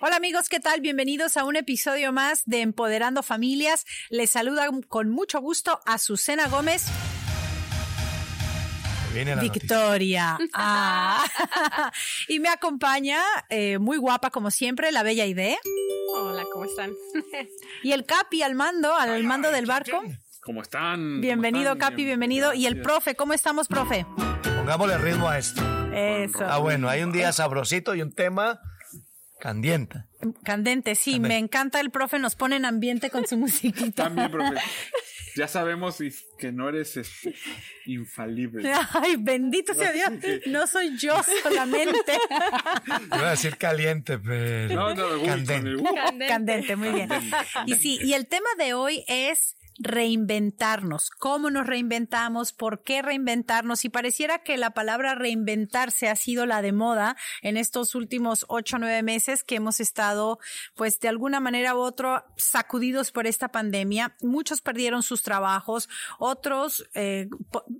Hola amigos, ¿qué tal? Bienvenidos a un episodio más de Empoderando Familias. Les saluda con mucho gusto a Azucena Gómez. Victoria. Ah. y me acompaña, eh, muy guapa como siempre, la bella idea. Hola, ¿cómo están? y el Capi al mando, al mando del barco. ¿Cómo están? Bienvenido, Capi, bienvenido. Y el profe, ¿cómo estamos, profe? Pongámosle ritmo a esto. Eso. Ah, bueno, hay un día sabrosito y un tema Candiente. Candente, sí, me encanta el profe, nos pone en ambiente con su musiquita. También, profe. Ya sabemos que no eres este, infalible. Ay, bendito sea Dios. No soy yo solamente. Iba a decir caliente, pero. No, no, candente. Candente, muy bien. Y sí, y el tema de hoy es reinventarnos. ¿Cómo nos reinventamos? ¿Por qué reinventarnos? Y pareciera que la palabra reinventarse ha sido la de moda en estos últimos ocho o nueve meses que hemos estado, pues de alguna manera u otra, sacudidos por esta pandemia. Muchos perdieron sus trabajos, otros eh,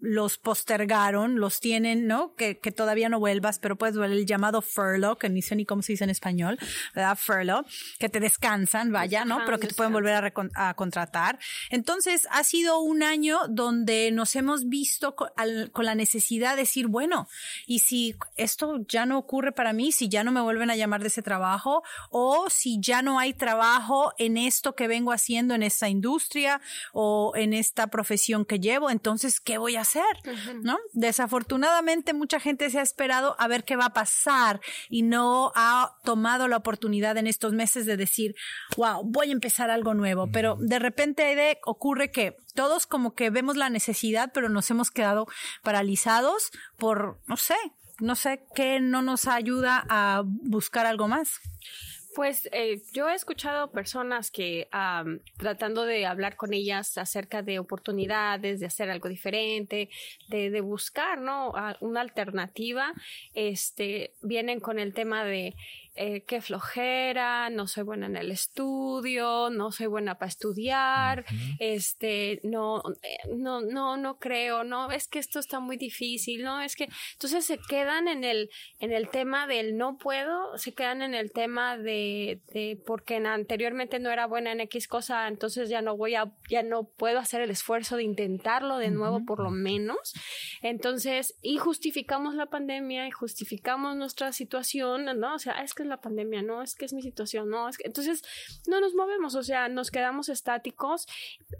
los postergaron, los tienen, ¿no? Que, que todavía no vuelvas, pero puedes ver el llamado furlough, que ni sé ni cómo se dice en español, ¿verdad? Furlough, que te descansan, vaya, ¿no? Pero que te pueden volver a, a contratar. Entonces, ha sido un año donde nos hemos visto con, la necesidad de decir, bueno, y si esto ya no ocurre para mí, si ya no me vuelven a llamar de ese trabajo, o si ya no hay trabajo en esto que vengo haciendo en esta industria o en esta profesión que llevo, entonces, ¿qué voy a hacer? ¿No? Desafortunadamente, mucha gente se ha esperado a ver qué va a pasar y no ha tomado la oportunidad en estos meses de decir, wow, voy a empezar algo nuevo, pero de repente hay de ocurre que todos como que vemos la necesidad, pero nos hemos quedado paralizados por, no sé, no sé qué no nos ayuda a buscar algo más. Pues eh, yo he escuchado personas que tratando de hablar con ellas acerca de oportunidades, de hacer algo diferente, de, de buscar, ¿no? una alternativa, este, vienen con el tema de eh, qué flojera, no soy buena en el estudio, no soy buena para estudiar, este, no, eh, no, no, no creo, no, es que esto está muy difícil, no, es que, entonces se quedan en el, en el tema del no puedo, se quedan en el tema de, de porque anteriormente no era buena en X cosa, entonces ya no voy a, ya no puedo hacer el esfuerzo de intentarlo de nuevo por lo menos. Entonces, y justificamos la pandemia y justificamos nuestra situación, ¿no? O sea, es que la pandemia, no, es que es mi situación, no, es que entonces no nos movemos, o sea, nos quedamos estáticos.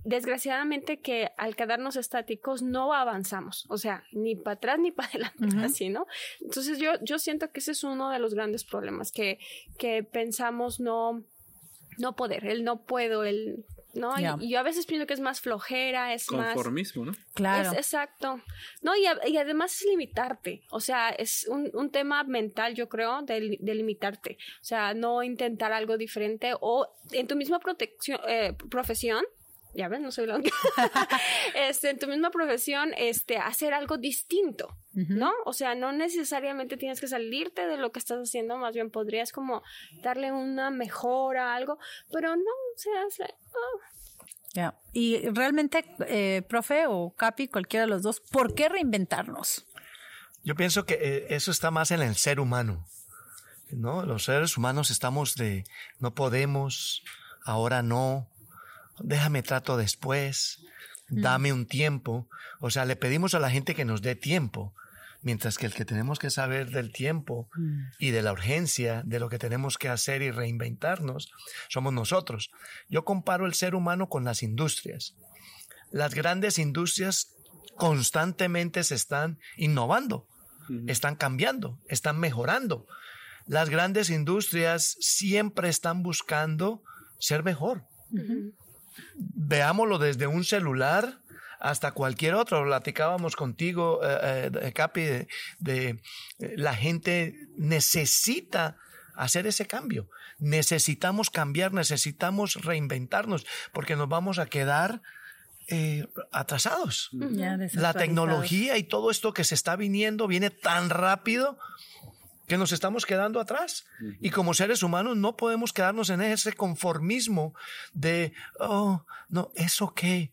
Desgraciadamente que al quedarnos estáticos no avanzamos, o sea, ni para atrás ni para adelante, así, ¿no? Entonces yo, yo siento que ese es uno de los grandes problemas, que, que pensamos no, no poder, el no puedo, el ¿no? Y, yo a veces pienso que es más flojera, es más... Conformismo, ¿no? Claro. exacto. No, y, además es limitarte, o sea, es un, un tema mental, yo creo, de, de, limitarte. O sea, no intentar algo diferente o en tu misma protección, eh, profesión, ya ves, no soy la este, en tu misma profesión, este, hacer algo distinto, ¿no? O sea, no necesariamente tienes que salirte de lo que estás haciendo, más bien podrías como darle una mejora, algo, pero no, o sea, Ya. Y realmente, eh, profe o Capi, cualquiera de los dos, ¿por qué reinventarnos? Yo pienso que eh, eso está más en el ser humano, ¿no? Los seres humanos estamos de no podemos, ahora no, déjame trato después, mm. dame un tiempo. O sea, le pedimos a la gente que nos dé tiempo, mientras que el que tenemos que saber del tiempo mm. y de la urgencia de lo que tenemos que hacer y reinventarnos somos nosotros. Yo comparo el ser humano con las industrias. Las grandes industrias constantemente se están innovando, están cambiando, están mejorando. Las grandes industrias siempre están buscando ser mejor veámoslo desde un celular hasta cualquier otro. Platicábamos contigo, eh, eh, Capi, de, eh, la gente necesita hacer ese cambio. Necesitamos cambiar, necesitamos reinventarnos, porque nos vamos a quedar atrasados. la tecnología y todo esto que se está viniendo viene tan rápido que nos estamos quedando atrás. Y como seres humanos no podemos quedarnos en ese conformismo de, oh, no, ¿eso qué?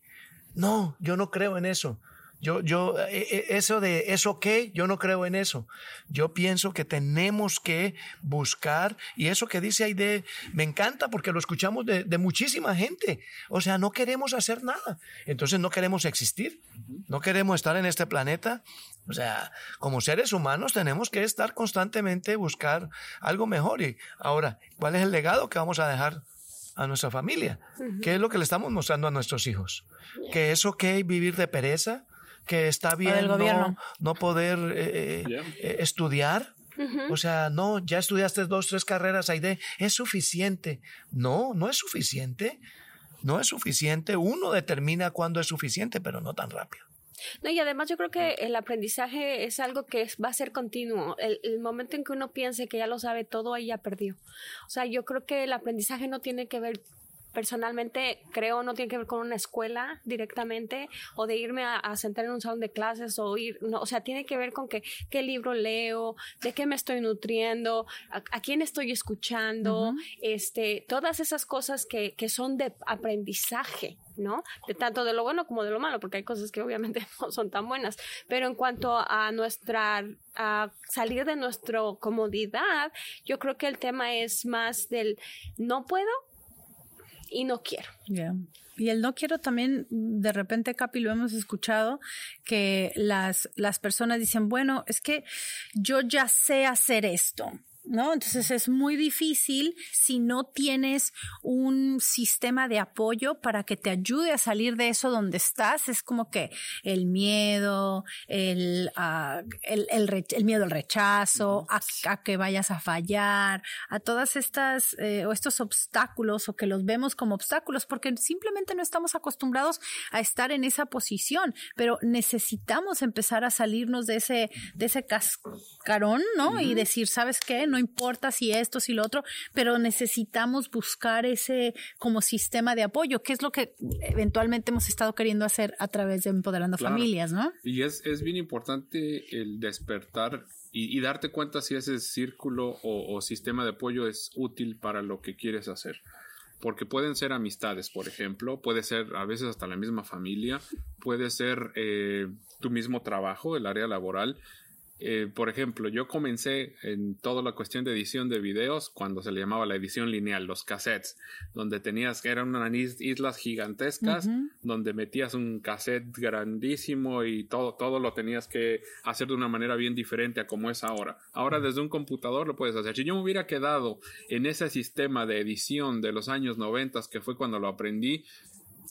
No, yo no creo en eso. Yo, yo, eh, eh, eso de eso qué, yo no creo en eso. Yo pienso que tenemos que buscar, y eso que dice Aide, me encanta porque lo escuchamos de, de muchísima gente. O sea, no queremos hacer nada. Entonces no queremos existir. No queremos estar en este planeta. O sea, como seres humanos tenemos que estar constantemente buscar algo mejor. Y ahora, ¿cuál es el legado que vamos a dejar a nuestra familia? ¿Qué es lo que le estamos mostrando a nuestros hijos? ¿Que es ok vivir de pereza? ¿Que está bien no, no, poder eh, eh, eh, estudiar? O sea, no, ya estudiaste dos, tres carreras, Aide, es suficiente. No, no es suficiente. No es suficiente. Uno determina cuándo es suficiente, pero no tan rápido. No, y además yo creo que el aprendizaje es algo que va a ser continuo. El, el, momento en que uno piense que ya lo sabe todo, ahí ya perdió. O sea, yo creo que el aprendizaje no tiene que ver personalmente creo no tiene que ver con una escuela directamente o de irme a, a sentar en un salón de clases o ir, no, o sea, tiene que ver con que, qué libro leo, de qué me estoy nutriendo, a, a quién estoy escuchando, uh -huh. este, todas esas cosas que, que son de aprendizaje. ¿no? De tanto de lo bueno como de lo malo, porque hay cosas que obviamente no son tan buenas. Pero en cuanto a nuestra, a salir de nuestra comodidad, yo creo que el tema es más del no puedo, y no quiero. Yeah. Y el no quiero también, de repente, Capi, lo hemos escuchado, que las, las personas dicen, bueno, es que yo ya sé hacer esto. ¿No? Entonces es muy difícil si no tienes un sistema de apoyo para que te ayude a salir de eso donde estás. Es como que el miedo, el, uh, el, el, el, miedo al rechazo, a, a, que vayas a fallar, a todas estas eh, o estos obstáculos o que los vemos como obstáculos porque simplemente no estamos acostumbrados a estar en esa posición, pero necesitamos empezar a salirnos de ese, de ese cascarón, ¿no? Uh -huh. Y decir, ¿sabes qué? No importa si esto, si lo otro, pero necesitamos buscar ese como sistema de apoyo, que es lo que eventualmente hemos estado queriendo hacer a través de Empoderando claro. Familias, ¿no? Y es, es bien importante el despertar y, y, darte cuenta si ese círculo o, o sistema de apoyo es útil para lo que quieres hacer porque pueden ser amistades, por ejemplo, puede ser a veces hasta la misma familia, puede ser eh, tu mismo trabajo, el área laboral, eh, por ejemplo, yo comencé en toda la cuestión de edición de videos cuando se le llamaba la edición lineal, los cassettes, donde tenías que eran unas islas gigantescas, uh -huh. donde metías un cassette grandísimo y todo, todo lo tenías que hacer de una manera bien diferente a como es ahora. Ahora desde un computador lo puedes hacer. Si yo me hubiera quedado en ese sistema de edición de los años 90, que fue cuando lo aprendí,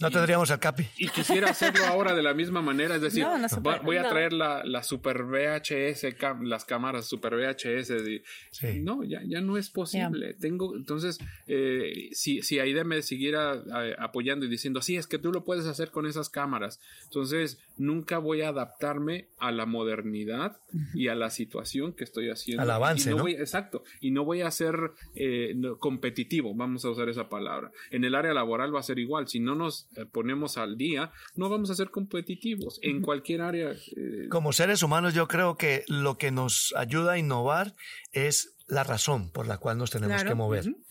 no tendríamos el capi. Y quisiera hacerlo ahora de la misma manera, es decir, no, no voy a traer la, la, super VHS, las cámaras super VHS. Y, sí. No, ya, ya no es posible. Yeah. Tengo, entonces, eh, si, si Aide me siguiera eh, apoyando y diciendo, sí, es que tú lo puedes hacer con esas cámaras, entonces nunca voy a adaptarme a la modernidad y a la situación que estoy haciendo. Al avance, y no, ¿no? Voy, exacto. Y no voy a ser eh, competitivo, vamos a usar esa palabra. En el área laboral va a ser igual. Si no nos eh, ponemos al día, no vamos a ser competitivos en cualquier área. Eh... Como seres humanos, yo creo que lo que nos ayuda a innovar es la razón por la cual nos tenemos claro. que mover. Uh -huh.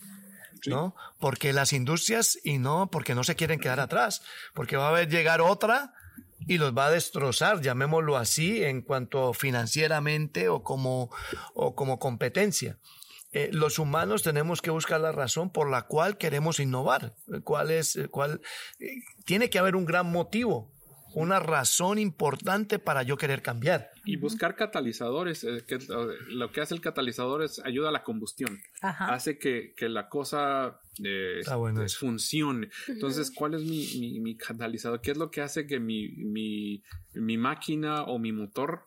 Sí. ¿no? Porque las industrias y no porque no se quieren quedar atrás, porque va a haber llegar otra y los va a destrozar, llamémoslo así, en cuanto financieramente o como, o como competencia eh, los humanos tenemos que buscar la razón por la cual queremos innovar. ¿Cuál es, cuál, eh, tiene que haber un gran motivo, una razón importante para yo querer cambiar. Y buscar catalizadores, eh, que lo que hace el catalizador es ayuda a la combustión, Ajá. hace que, que, la cosa eh, bueno funcione. Entonces, ¿cuál es mi, mi, mi, catalizador? ¿Qué es lo que hace que mi, mi, mi máquina o mi motor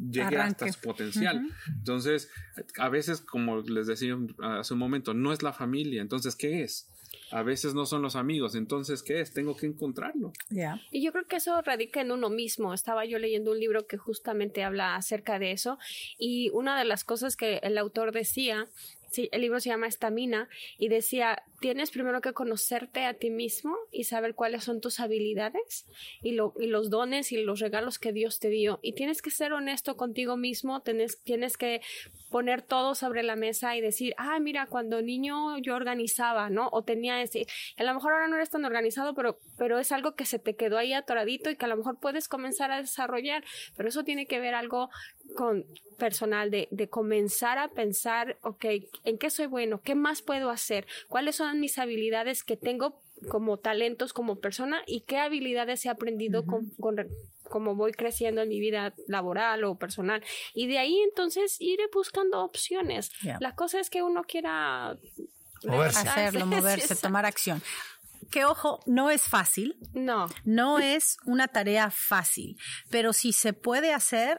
llegue Arranque. hasta su potencial. Uh -huh. Entonces, a veces, como les decía hace un momento, no es la familia. Entonces, ¿qué es? A veces no son los amigos, entonces, ¿qué es? Tengo que encontrarlo. Yeah. Y yo creo que eso radica en uno mismo. Estaba yo leyendo un libro que justamente habla acerca de eso y una de las cosas que el autor decía Sí, el libro se llama Estamina y decía, tienes primero que conocerte a ti mismo y saber cuáles son tus habilidades y, lo, y los dones y los regalos que Dios te dio. Y tienes que ser honesto contigo mismo, tienes, tienes que poner todo sobre la mesa y decir, ah, mira, cuando niño yo organizaba, ¿no? O tenía ese, a lo mejor ahora no eres tan organizado, pero, pero es algo que se te quedó ahí atoradito y que a lo mejor puedes comenzar a desarrollar, pero eso tiene que ver algo con personal de, de comenzar a pensar, ok, ¿en qué soy bueno? ¿Qué más puedo hacer? ¿Cuáles son mis habilidades que tengo como talentos como persona y qué habilidades he aprendido con, con, como voy creciendo en mi vida laboral o personal. Y de ahí entonces iré buscando opciones. Yeah. La cosa es que uno quiera Moverse. Hacerlo, moverse, tomar acción. Que ojo, no es fácil, No, no es una tarea fácil, pero si se puede hacer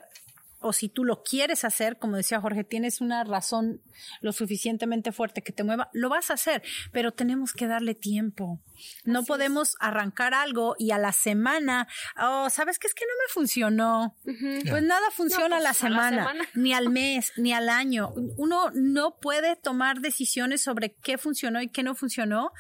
o si tú lo quieres hacer, como decía Jorge, tienes una razón lo suficientemente fuerte que te mueva, lo vas a hacer, pero tenemos que darle tiempo. No Así podemos arrancar algo y a la semana, oh, ¿sabes qué es que no me funcionó? Pues nada funciona pues, a, la a la semana, semana. ni al mes, ni al año. Uno no puede tomar decisiones sobre qué funcionó y qué no funcionó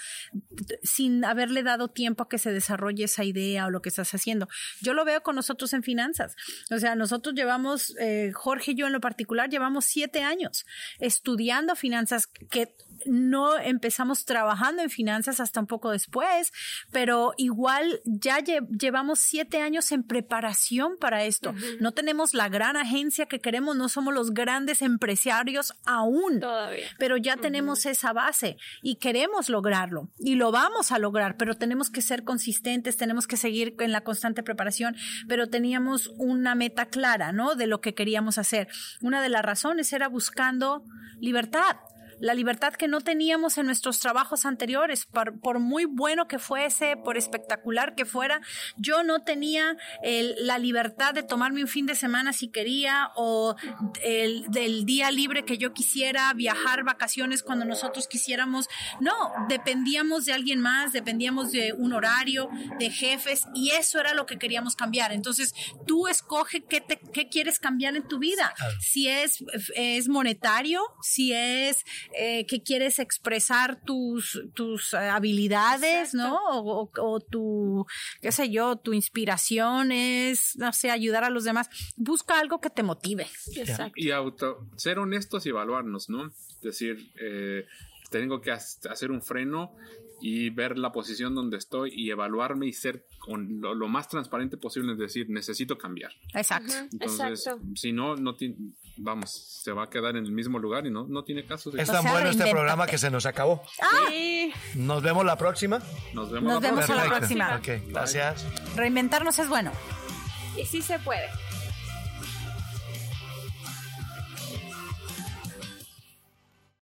sin haberle dado tiempo a que se desarrolle esa idea o lo que estás haciendo. Yo lo veo con nosotros en finanzas. O sea, nosotros llevamos, eh, Jorge y yo en lo particular, llevamos siete años estudiando finanzas que no empezamos trabajando en finanzas hasta un poco después, pero igual ya lle llevamos siete años en preparación para esto. Uh -huh. No tenemos la gran agencia que queremos, no somos los grandes empresarios aún, todavía. pero ya uh -huh. tenemos esa base y queremos lograrlo y lo vamos a lograr, pero tenemos que ser consistentes, tenemos que seguir en la constante preparación, pero teníamos una meta clara, ¿no? De lo que queríamos hacer. Una de las razones era buscando libertad la libertad que no teníamos en nuestros trabajos anteriores, por, por, muy bueno que fuese, por espectacular que fuera, yo no tenía el, la libertad de tomarme un fin de semana si quería o el, del día libre que yo quisiera, viajar, vacaciones cuando nosotros quisiéramos. No, dependíamos de alguien más, dependíamos de un horario, de jefes y eso era lo que queríamos cambiar. Entonces, tú escoge qué, te, qué quieres cambiar en tu vida. Si es, es monetario, si es eh, que quieres expresar tus, tus habilidades, Exacto. ¿no? O, o, o, tu, qué sé yo, tu inspiración es, no sé, ayudar a los demás. Busca algo que te motive. Exacto. Y auto, ser honestos y evaluarnos, ¿no? Es decir, eh, tengo que hacer un freno y ver la posición donde estoy y evaluarme y ser con lo, lo más transparente posible, es decir, necesito cambiar. Exacto. Entonces, Exacto. si no, no tiene, vamos, se va a quedar en el mismo lugar y no, no tiene caso. De es tan bueno este programa que se nos acabó. Ah. Sí. Nos vemos la próxima. Nos vemos, nos la, vemos próxima. a la próxima. Ok, gracias. Reinventarnos es bueno. Y sí se puede.